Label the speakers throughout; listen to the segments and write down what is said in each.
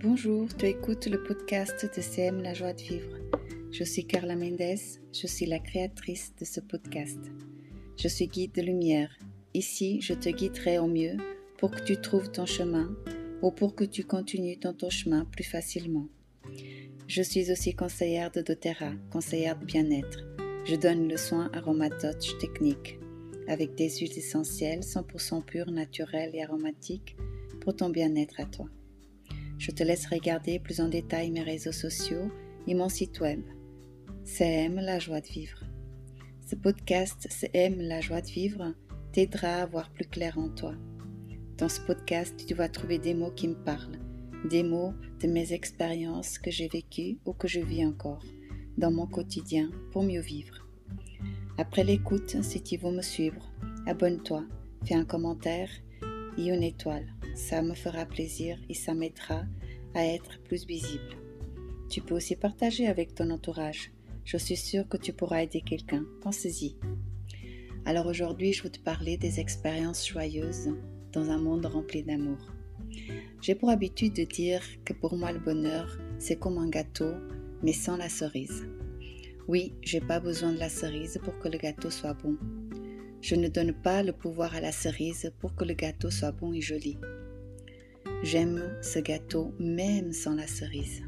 Speaker 1: tu écoutes le podcast de CM La joie de vivre. Je suis Carla Mendes, je suis la créatrice de ce podcast. Je suis guide de lumière. Ici, je te guiderai au mieux pour que tu trouves ton chemin ou pour que tu continues dans ton chemin plus facilement. Je suis aussi conseillère de doTERRA, conseillère de bien-être. Je donne le soin aromatoche technique avec des huiles essentielles 100% pures, naturelles et aromatiques pour ton bien-être à toi. Je te laisse regarder plus en détail mes réseaux sociaux et mon site web. CM la joie de vivre. Ce podcast CM la joie de vivre t'aidera à voir plus clair en toi. Dans ce podcast, tu vas trouver des mots qui me parlent, des mots de mes expériences que j'ai vécues ou que je vis encore dans mon quotidien pour mieux vivre. Après l'écoute, si tu veux me suivre, abonne-toi, fais un commentaire et une étoile. Ça me fera plaisir et ça m'aidera à être plus visible. Tu peux aussi partager avec ton entourage. Je suis sûre que tu pourras aider quelqu'un. Pensez-y. Alors aujourd'hui, je vais te parler des expériences joyeuses dans un monde rempli d'amour. J'ai pour habitude de dire que pour moi le bonheur, c'est comme un gâteau, mais sans la cerise. Oui, j'ai pas besoin de la cerise pour que le gâteau soit bon. Je ne donne pas le pouvoir à la cerise pour que le gâteau soit bon et joli. J'aime ce gâteau même sans la cerise.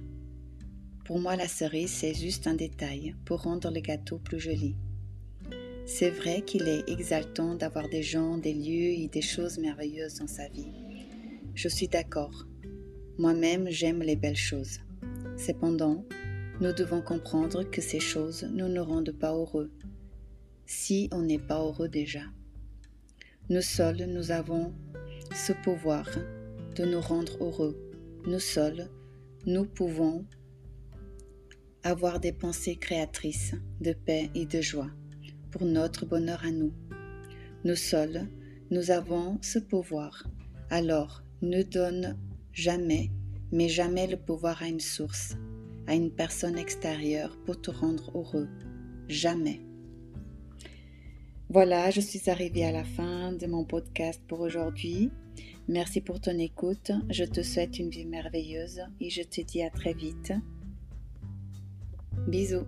Speaker 1: Pour moi, la cerise, c'est juste un détail pour rendre le gâteau plus joli. C'est vrai qu'il est exaltant d'avoir des gens, des lieux et des choses merveilleuses dans sa vie. Je suis d'accord. Moi-même, j'aime les belles choses. Cependant, nous devons comprendre que ces choses ne nous rendent pas heureux, si on n'est pas heureux déjà. Nous seuls, nous avons ce pouvoir de nous rendre heureux. Nous seuls, nous pouvons avoir des pensées créatrices de paix et de joie pour notre bonheur à nous. Nous seuls, nous avons ce pouvoir. Alors, ne donne jamais, mais jamais le pouvoir à une source, à une personne extérieure pour te rendre heureux. Jamais. Voilà, je suis arrivée à la fin de mon podcast pour aujourd'hui. Merci pour ton écoute. Je te souhaite une vie merveilleuse et je te dis à très vite. Bisous.